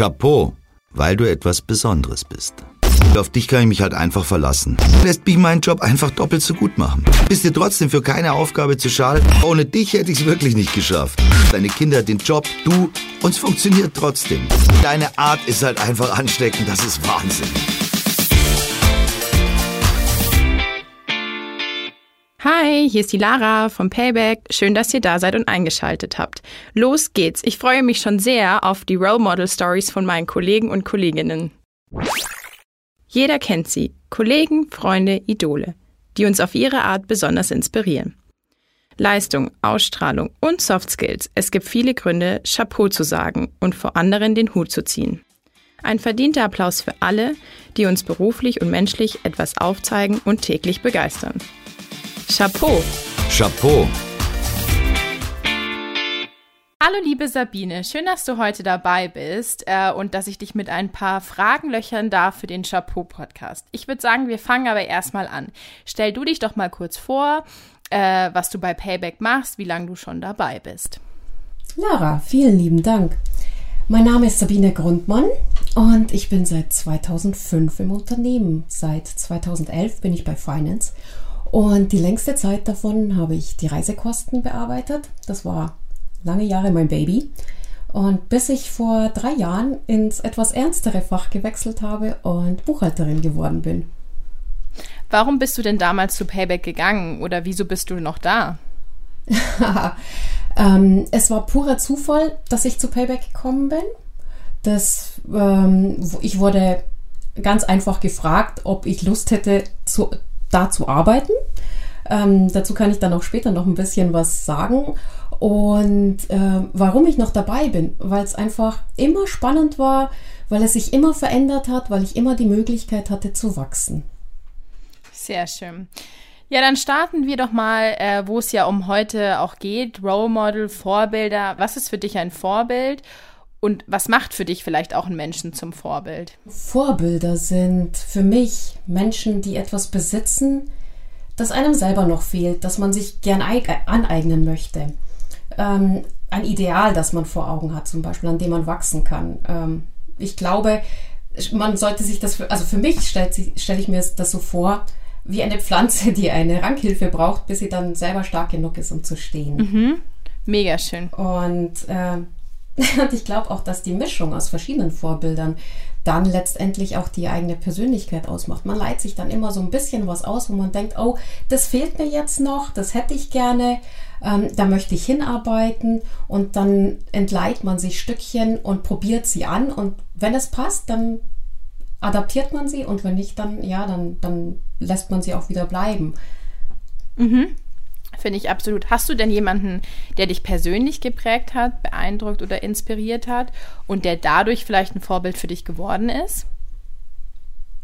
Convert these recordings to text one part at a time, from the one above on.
Chapeau, weil du etwas Besonderes bist. Auf dich kann ich mich halt einfach verlassen. Lässt mich meinen Job einfach doppelt so gut machen. Bist dir trotzdem für keine Aufgabe zu schade? Ohne dich hätte ich es wirklich nicht geschafft. Deine Kinder den Job, du, und es funktioniert trotzdem. Deine Art ist halt einfach ansteckend, das ist Wahnsinn. Hi, hier ist die Lara vom Payback. Schön, dass ihr da seid und eingeschaltet habt. Los geht's. Ich freue mich schon sehr auf die Role Model Stories von meinen Kollegen und Kolleginnen. Jeder kennt sie. Kollegen, Freunde, Idole, die uns auf ihre Art besonders inspirieren. Leistung, Ausstrahlung und Soft Skills. Es gibt viele Gründe, Chapeau zu sagen und vor anderen den Hut zu ziehen. Ein verdienter Applaus für alle, die uns beruflich und menschlich etwas aufzeigen und täglich begeistern. Chapeau. Chapeau. Hallo liebe Sabine, schön, dass du heute dabei bist äh, und dass ich dich mit ein paar Fragen löchern darf für den Chapeau-Podcast. Ich würde sagen, wir fangen aber erstmal an. Stell du dich doch mal kurz vor, äh, was du bei Payback machst, wie lange du schon dabei bist. Lara, vielen lieben Dank. Mein Name ist Sabine Grundmann und ich bin seit 2005 im Unternehmen. Seit 2011 bin ich bei Finance und die längste Zeit davon habe ich die Reisekosten bearbeitet. Das war lange Jahre mein Baby. Und bis ich vor drei Jahren ins etwas ernstere Fach gewechselt habe und Buchhalterin geworden bin. Warum bist du denn damals zu Payback gegangen oder wieso bist du noch da? ähm, es war purer Zufall, dass ich zu Payback gekommen bin. Das, ähm, ich wurde ganz einfach gefragt, ob ich Lust hätte, zu, da zu arbeiten. Ähm, dazu kann ich dann auch später noch ein bisschen was sagen. Und äh, warum ich noch dabei bin, weil es einfach immer spannend war, weil es sich immer verändert hat, weil ich immer die Möglichkeit hatte zu wachsen. Sehr schön. Ja, dann starten wir doch mal, äh, wo es ja um heute auch geht. Role Model, Vorbilder. Was ist für dich ein Vorbild? Und was macht für dich vielleicht auch einen Menschen zum Vorbild? Vorbilder sind für mich Menschen, die etwas besitzen, das einem selber noch fehlt, das man sich gern aneignen möchte. Ähm, ein Ideal, das man vor Augen hat, zum Beispiel, an dem man wachsen kann. Ähm, ich glaube, man sollte sich das, für, also für mich stelle stell ich mir das so vor, wie eine Pflanze, die eine Rankhilfe braucht, bis sie dann selber stark genug ist, um zu stehen. Mhm. Mega schön. Und äh, Und ich glaube auch, dass die Mischung aus verschiedenen Vorbildern dann letztendlich auch die eigene Persönlichkeit ausmacht. Man leiht sich dann immer so ein bisschen was aus, wo man denkt, oh, das fehlt mir jetzt noch, das hätte ich gerne, ähm, da möchte ich hinarbeiten und dann entleiht man sich Stückchen und probiert sie an und wenn es passt, dann adaptiert man sie und wenn nicht, dann ja, dann, dann lässt man sie auch wieder bleiben. Mhm. Finde ich absolut. Hast du denn jemanden, der dich persönlich geprägt hat, beeindruckt oder inspiriert hat und der dadurch vielleicht ein Vorbild für dich geworden ist?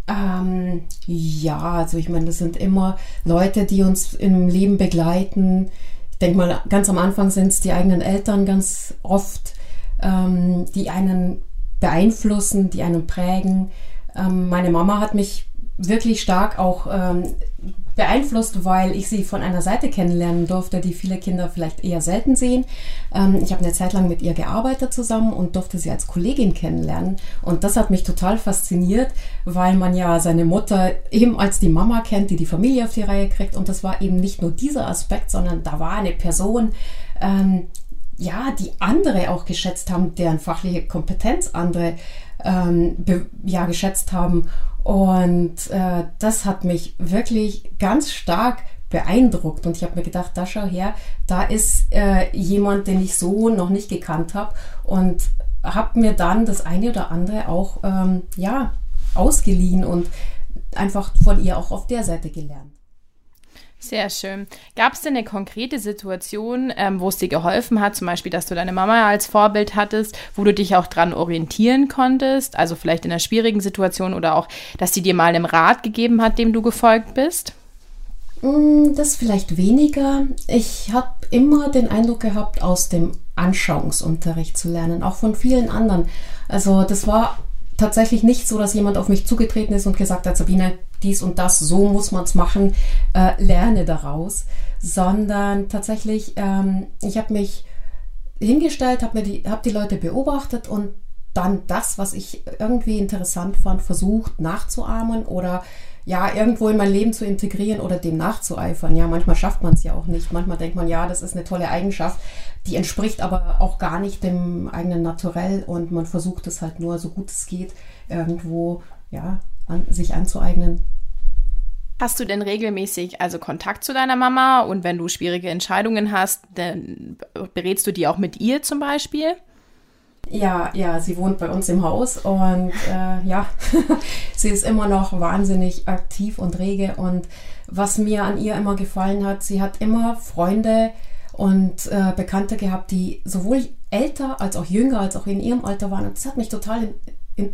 Ähm, ja, also ich meine, das sind immer Leute, die uns im Leben begleiten. Ich denke mal, ganz am Anfang sind es die eigenen Eltern ganz oft, ähm, die einen beeinflussen, die einen prägen. Ähm, meine Mama hat mich wirklich stark auch ähm, beeinflusst, weil ich sie von einer Seite kennenlernen durfte, die viele Kinder vielleicht eher selten sehen. Ähm, ich habe eine Zeit lang mit ihr gearbeitet zusammen und durfte sie als Kollegin kennenlernen. Und das hat mich total fasziniert, weil man ja seine Mutter eben als die Mama kennt, die die Familie auf die Reihe kriegt. Und das war eben nicht nur dieser Aspekt, sondern da war eine Person, ähm, ja, die andere auch geschätzt haben, deren fachliche Kompetenz andere ähm, ja, geschätzt haben. Und äh, das hat mich wirklich ganz stark beeindruckt. Und ich habe mir gedacht, da schau her, da ist äh, jemand, den ich so noch nicht gekannt habe. Und habe mir dann das eine oder andere auch ähm, ja, ausgeliehen und einfach von ihr auch auf der Seite gelernt. Sehr schön. Gab es denn eine konkrete Situation, ähm, wo es dir geholfen hat, zum Beispiel, dass du deine Mama als Vorbild hattest, wo du dich auch dran orientieren konntest? Also vielleicht in einer schwierigen Situation oder auch, dass sie dir mal einen Rat gegeben hat, dem du gefolgt bist? Mm, das vielleicht weniger. Ich habe immer den Eindruck gehabt, aus dem Anschauungsunterricht zu lernen, auch von vielen anderen. Also das war tatsächlich nicht so, dass jemand auf mich zugetreten ist und gesagt hat, Sabine, dies und das, so muss man es machen, äh, lerne daraus, sondern tatsächlich, ähm, ich habe mich hingestellt, habe die, hab die Leute beobachtet und dann das, was ich irgendwie interessant fand, versucht nachzuahmen oder ja, irgendwo in mein Leben zu integrieren oder dem nachzueifern. Ja, manchmal schafft man es ja auch nicht. Manchmal denkt man, ja, das ist eine tolle Eigenschaft, die entspricht aber auch gar nicht dem eigenen Naturell und man versucht es halt nur, so gut es geht, irgendwo, ja, an, sich anzueignen. Hast du denn regelmäßig also Kontakt zu deiner Mama und wenn du schwierige Entscheidungen hast, dann berätst du die auch mit ihr zum Beispiel? Ja, ja, sie wohnt bei uns im Haus und äh, ja, sie ist immer noch wahnsinnig aktiv und rege. Und was mir an ihr immer gefallen hat, sie hat immer Freunde und äh, Bekannte gehabt, die sowohl älter als auch jünger, als auch in ihrem Alter waren. Und das hat mich total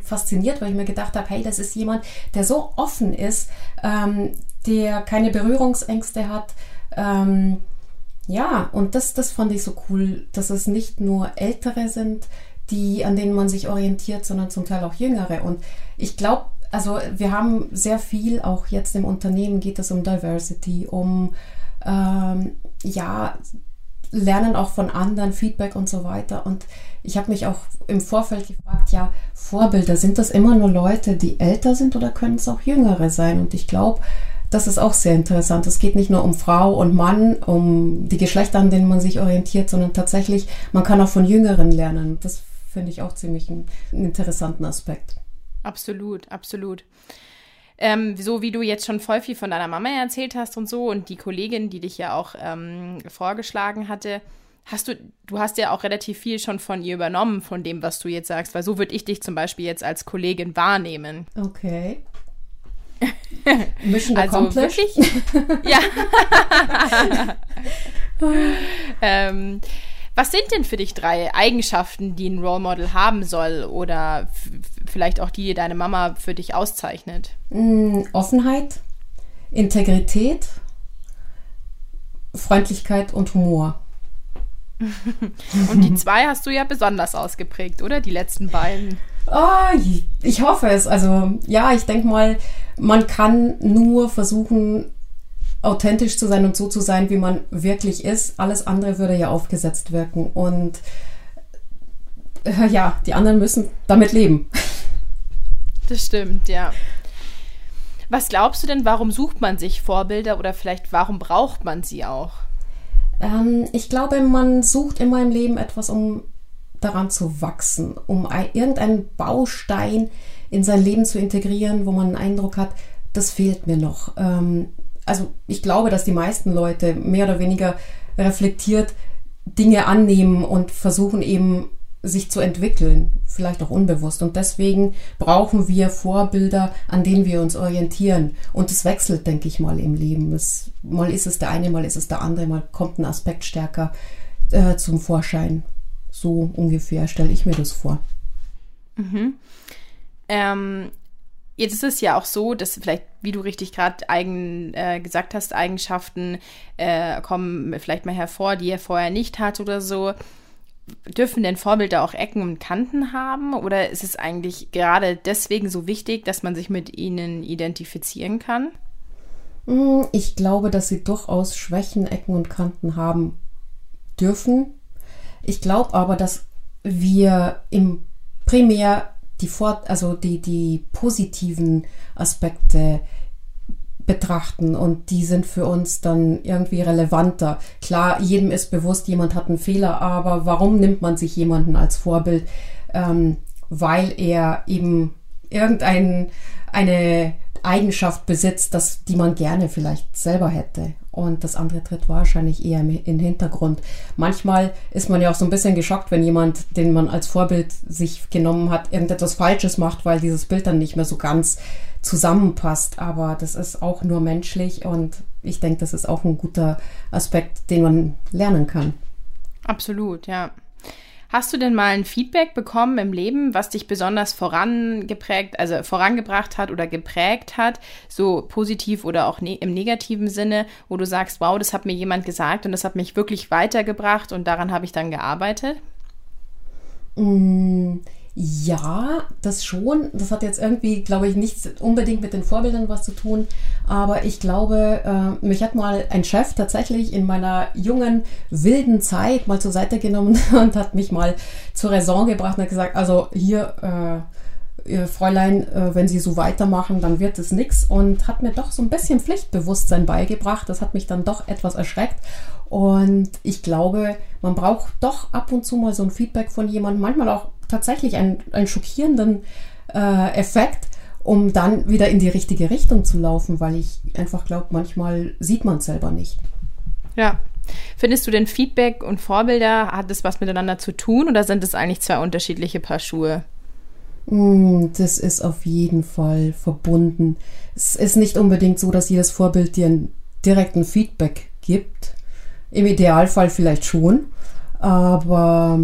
fasziniert, weil ich mir gedacht habe, hey, das ist jemand, der so offen ist, ähm, der keine Berührungsängste hat. Ähm, ja, und das, das fand ich so cool, dass es nicht nur Ältere sind, die, an denen man sich orientiert, sondern zum Teil auch jüngere. Und ich glaube, also wir haben sehr viel, auch jetzt im Unternehmen geht es um Diversity, um ähm, ja, Lernen auch von anderen, Feedback und so weiter. Und ich habe mich auch im Vorfeld gefragt, ja, Vorbilder, sind das immer nur Leute, die älter sind oder können es auch jüngere sein? Und ich glaube, das ist auch sehr interessant. Es geht nicht nur um Frau und Mann, um die Geschlechter, an denen man sich orientiert, sondern tatsächlich, man kann auch von Jüngeren lernen. Das finde ich auch ziemlich einen, einen interessanten Aspekt. Absolut, absolut. Ähm, so wie du jetzt schon voll viel von deiner Mama erzählt hast und so und die Kollegin, die dich ja auch ähm, vorgeschlagen hatte, hast du, du hast ja auch relativ viel schon von ihr übernommen, von dem, was du jetzt sagst, weil so würde ich dich zum Beispiel jetzt als Kollegin wahrnehmen. Okay. Mission also accomplished. wirklich? ja. ähm, was sind denn für dich drei Eigenschaften, die ein Role Model haben soll oder vielleicht auch die, die deine Mama für dich auszeichnet? Mm, Offenheit, Integrität, Freundlichkeit und Humor. und die zwei hast du ja besonders ausgeprägt, oder? Die letzten beiden. Oh, ich hoffe es. Also ja, ich denke mal, man kann nur versuchen, authentisch zu sein und so zu sein, wie man wirklich ist. Alles andere würde ja aufgesetzt wirken. Und äh, ja, die anderen müssen damit leben. Das stimmt, ja. Was glaubst du denn, warum sucht man sich Vorbilder oder vielleicht warum braucht man sie auch? Ähm, ich glaube, man sucht immer im Leben etwas, um daran zu wachsen, um ein, irgendeinen Baustein in sein Leben zu integrieren, wo man einen Eindruck hat, das fehlt mir noch. Ähm, also ich glaube, dass die meisten Leute mehr oder weniger reflektiert Dinge annehmen und versuchen eben sich zu entwickeln, vielleicht auch unbewusst. Und deswegen brauchen wir Vorbilder, an denen wir uns orientieren. Und es wechselt, denke ich mal, im Leben. Es, mal ist es der eine, mal ist es der andere, mal kommt ein Aspekt stärker äh, zum Vorschein. So ungefähr stelle ich mir das vor. Mhm. Ähm, Jetzt ist es ja auch so, dass vielleicht, wie du richtig gerade äh, gesagt hast, Eigenschaften äh, kommen vielleicht mal hervor, die er vorher nicht hat oder so. Dürfen denn Vorbilder auch Ecken und Kanten haben? Oder ist es eigentlich gerade deswegen so wichtig, dass man sich mit ihnen identifizieren kann? Hm, ich glaube, dass sie durchaus Schwächen, Ecken und Kanten haben dürfen. Ich glaube aber, dass wir im primär die, Vor also die, die positiven Aspekte betrachten und die sind für uns dann irgendwie relevanter. Klar, jedem ist bewusst, jemand hat einen Fehler, aber warum nimmt man sich jemanden als Vorbild? Ähm, weil er eben irgendeine Eigenschaft besitzt, das, die man gerne vielleicht selber hätte. Und das andere tritt wahrscheinlich eher in den Hintergrund. Manchmal ist man ja auch so ein bisschen geschockt, wenn jemand, den man als Vorbild sich genommen hat, irgendetwas Falsches macht, weil dieses Bild dann nicht mehr so ganz zusammenpasst. Aber das ist auch nur menschlich und ich denke, das ist auch ein guter Aspekt, den man lernen kann. Absolut, ja. Hast du denn mal ein Feedback bekommen im Leben, was dich besonders vorangeprägt, also vorangebracht hat oder geprägt hat, so positiv oder auch ne im negativen Sinne, wo du sagst, wow, das hat mir jemand gesagt und das hat mich wirklich weitergebracht und daran habe ich dann gearbeitet? Mm, Ja, das schon. Das hat jetzt irgendwie, glaube ich, nichts unbedingt mit den Vorbildern was zu tun. Aber ich glaube, äh, mich hat mal ein Chef tatsächlich in meiner jungen, wilden Zeit mal zur Seite genommen und hat mich mal zur Raison gebracht und hat gesagt, also hier, äh, Fräulein, äh, wenn Sie so weitermachen, dann wird es nichts. Und hat mir doch so ein bisschen Pflichtbewusstsein beigebracht. Das hat mich dann doch etwas erschreckt. Und ich glaube, man braucht doch ab und zu mal so ein Feedback von jemandem, manchmal auch tatsächlich einen, einen schockierenden äh, Effekt, um dann wieder in die richtige Richtung zu laufen, weil ich einfach glaube, manchmal sieht man es selber nicht. Ja. Findest du denn Feedback und Vorbilder, hat das was miteinander zu tun oder sind es eigentlich zwei unterschiedliche Paar Schuhe? Mm, das ist auf jeden Fall verbunden. Es ist nicht unbedingt so, dass jedes Vorbild dir einen direkten Feedback gibt. Im Idealfall vielleicht schon. Aber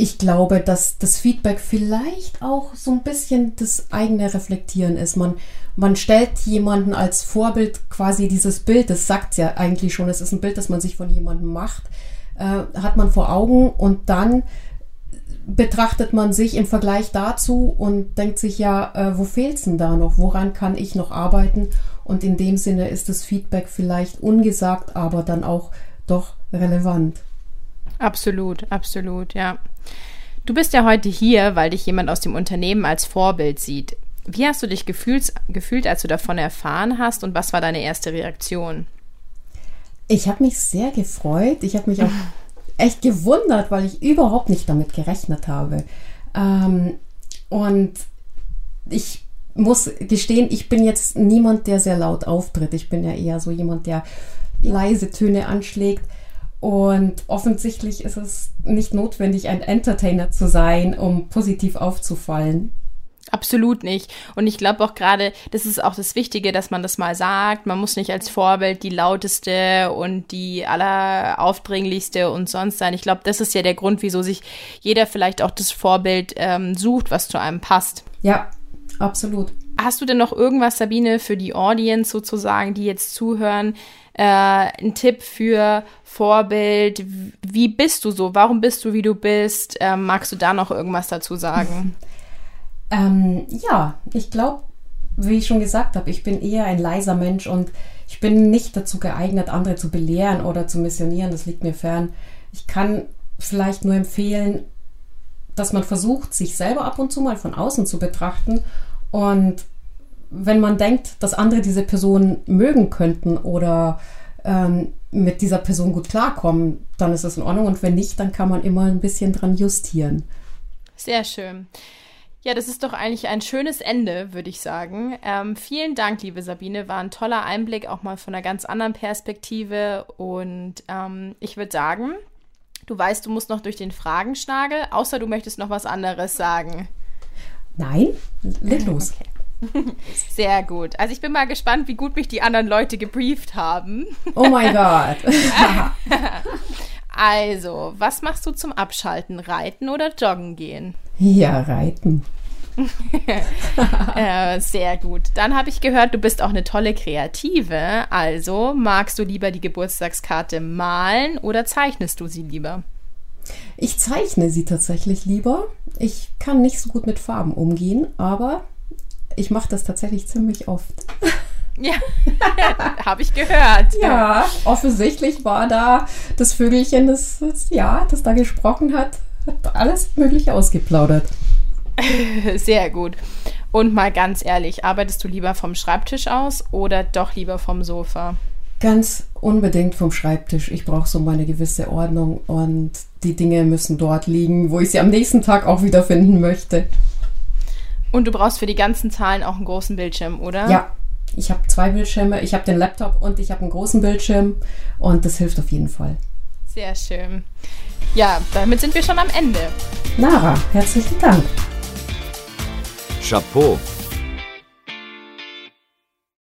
ich glaube, dass das Feedback vielleicht auch so ein bisschen das eigene Reflektieren ist. Man, man stellt jemanden als Vorbild quasi dieses Bild, das sagt ja eigentlich schon, es ist ein Bild, das man sich von jemandem macht, äh, hat man vor Augen und dann betrachtet man sich im Vergleich dazu und denkt sich ja, äh, wo es denn da noch? Woran kann ich noch arbeiten? Und in dem Sinne ist das Feedback vielleicht ungesagt, aber dann auch doch relevant. Absolut, absolut, ja. Du bist ja heute hier, weil dich jemand aus dem Unternehmen als Vorbild sieht. Wie hast du dich gefühlt, gefühlt, als du davon erfahren hast und was war deine erste Reaktion? Ich habe mich sehr gefreut. Ich habe mich auch echt gewundert, weil ich überhaupt nicht damit gerechnet habe. Ähm, und ich muss gestehen, ich bin jetzt niemand, der sehr laut auftritt. Ich bin ja eher so jemand, der leise Töne anschlägt. Und offensichtlich ist es nicht notwendig, ein Entertainer zu sein, um positiv aufzufallen. Absolut nicht. Und ich glaube auch gerade, das ist auch das Wichtige, dass man das mal sagt. Man muss nicht als Vorbild die lauteste und die alleraufdringlichste und sonst sein. Ich glaube, das ist ja der Grund, wieso sich jeder vielleicht auch das Vorbild ähm, sucht, was zu einem passt. Ja, absolut. Hast du denn noch irgendwas, Sabine, für die Audience sozusagen, die jetzt zuhören, äh, ein Tipp für Vorbild? Wie bist du so? Warum bist du, wie du bist? Ähm, magst du da noch irgendwas dazu sagen? Ähm, ja, ich glaube, wie ich schon gesagt habe, ich bin eher ein leiser Mensch und ich bin nicht dazu geeignet, andere zu belehren oder zu missionieren. Das liegt mir fern. Ich kann vielleicht nur empfehlen, dass man versucht, sich selber ab und zu mal von außen zu betrachten und wenn man denkt, dass andere diese Person mögen könnten oder ähm, mit dieser Person gut klarkommen, dann ist das in Ordnung. Und wenn nicht, dann kann man immer ein bisschen dran justieren. Sehr schön. Ja, das ist doch eigentlich ein schönes Ende, würde ich sagen. Ähm, vielen Dank, liebe Sabine. War ein toller Einblick, auch mal von einer ganz anderen Perspektive. Und ähm, ich würde sagen, du weißt, du musst noch durch den Fragenschnagel, außer du möchtest noch was anderes sagen. Nein, leg los. Okay. Sehr gut. Also ich bin mal gespannt, wie gut mich die anderen Leute gebrieft haben. Oh mein Gott. also, was machst du zum Abschalten? Reiten oder joggen gehen? Ja, reiten. äh, sehr gut. Dann habe ich gehört, du bist auch eine tolle Kreative. Also magst du lieber die Geburtstagskarte malen oder zeichnest du sie lieber? Ich zeichne sie tatsächlich lieber. Ich kann nicht so gut mit Farben umgehen, aber ich mache das tatsächlich ziemlich oft. Ja, habe ich gehört. Ja, offensichtlich war da das Vögelchen, das, das, ja, das da gesprochen hat, hat alles Mögliche ausgeplaudert. Sehr gut. Und mal ganz ehrlich, arbeitest du lieber vom Schreibtisch aus oder doch lieber vom Sofa? Ganz unbedingt vom Schreibtisch. Ich brauche so meine gewisse Ordnung und die Dinge müssen dort liegen, wo ich sie am nächsten Tag auch wiederfinden möchte. Und du brauchst für die ganzen Zahlen auch einen großen Bildschirm, oder? Ja, ich habe zwei Bildschirme. Ich habe den Laptop und ich habe einen großen Bildschirm und das hilft auf jeden Fall. Sehr schön. Ja, damit sind wir schon am Ende. Lara, herzlichen Dank. Chapeau.